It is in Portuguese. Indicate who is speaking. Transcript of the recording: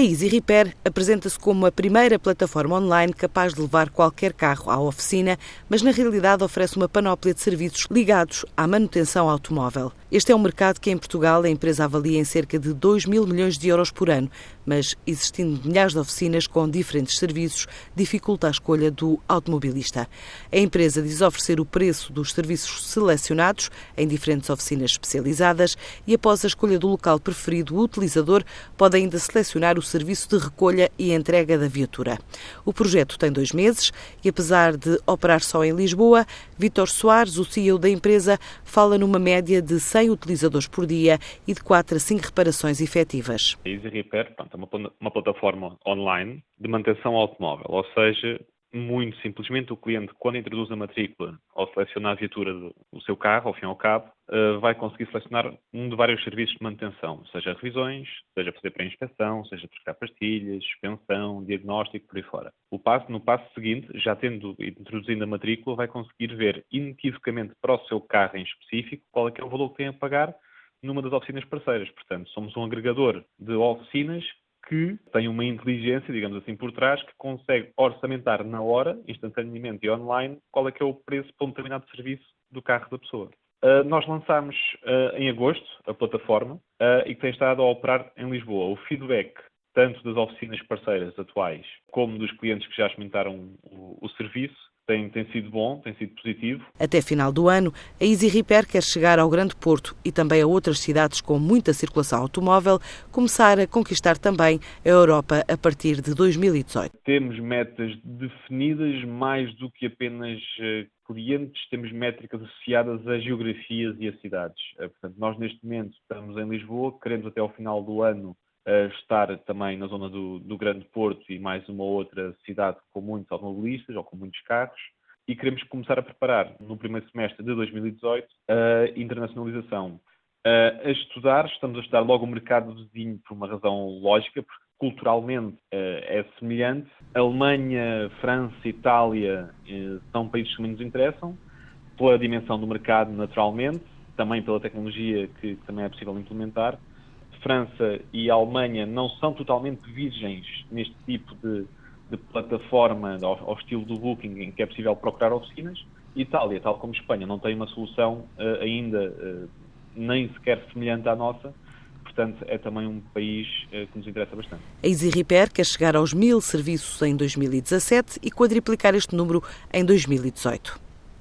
Speaker 1: A Easy Repair apresenta-se como a primeira plataforma online capaz de levar qualquer carro à oficina, mas na realidade oferece uma panóplia de serviços ligados à manutenção automóvel. Este é um mercado que em Portugal a empresa avalia em cerca de 2 mil milhões de euros por ano, mas existindo milhares de oficinas com diferentes serviços, dificulta a escolha do automobilista. A empresa diz oferecer o preço dos serviços selecionados em diferentes oficinas especializadas e após a escolha do local preferido, o utilizador pode ainda selecionar o serviço de recolha e entrega da viatura. O projeto tem dois meses e, apesar de operar só em Lisboa, Vítor Soares, o CEO da empresa, fala numa média de 100 utilizadores por dia e de 4 a 5 reparações efetivas.
Speaker 2: A Easy Repair é uma plataforma online de manutenção automóvel, ou seja, muito simplesmente, o cliente, quando introduz a matrícula ou seleciona a viatura do seu carro, ao fim e ao cabo, eh, vai conseguir selecionar um de vários serviços de manutenção, seja revisões, seja fazer pré-inspeção, seja trocar pastilhas, suspensão, diagnóstico, por aí fora. O passo, no passo seguinte, já tendo introduzido a matrícula, vai conseguir ver inequivocamente para o seu carro em específico qual é é o valor que tem a pagar numa das oficinas parceiras. Portanto, somos um agregador de oficinas que tem uma inteligência, digamos assim, por trás, que consegue orçamentar na hora, instantaneamente e online, qual é que é o preço para um determinado serviço do carro da pessoa. Uh, nós lançámos uh, em agosto a plataforma uh, e que tem estado a operar em Lisboa. O feedback, tanto das oficinas parceiras atuais como dos clientes que já experimentaram o, o serviço, tem, tem sido bom, tem sido positivo.
Speaker 1: Até final do ano, a Easy Repair quer chegar ao Grande Porto e também a outras cidades com muita circulação automóvel, começar a conquistar também a Europa a partir de 2018.
Speaker 2: Temos metas definidas mais do que apenas eh, clientes, temos métricas associadas a geografias e a cidades. Eh, portanto, nós neste momento estamos em Lisboa, queremos até ao final do ano estar também na zona do, do, Grande Porto e mais uma outra cidade com muitos automobilistas ou com muitos carros. E queremos começar a preparar no primeiro semestre de 2018 a internacionalização. A estudar, estamos a estudar logo o mercado vizinho por uma razão lógica, porque culturalmente é semelhante. Alemanha, França, Itália são países que nos interessam, pela dimensão do mercado, naturalmente, também pela tecnologia que também é possível implementar França e Alemanha não são totalmente virgens neste tipo de, de plataforma ao, ao, estilo do Booking, em que é possível procurar oficinas. Itália, tal como Espanha, não tem uma solução uh, ainda uh, nem sequer semelhante à nossa. Portanto, é também um país uh, que nos interessa bastante.
Speaker 1: A Easy Repair quer chegar aos mil serviços em 2017 e quadriplicar este número em 2018.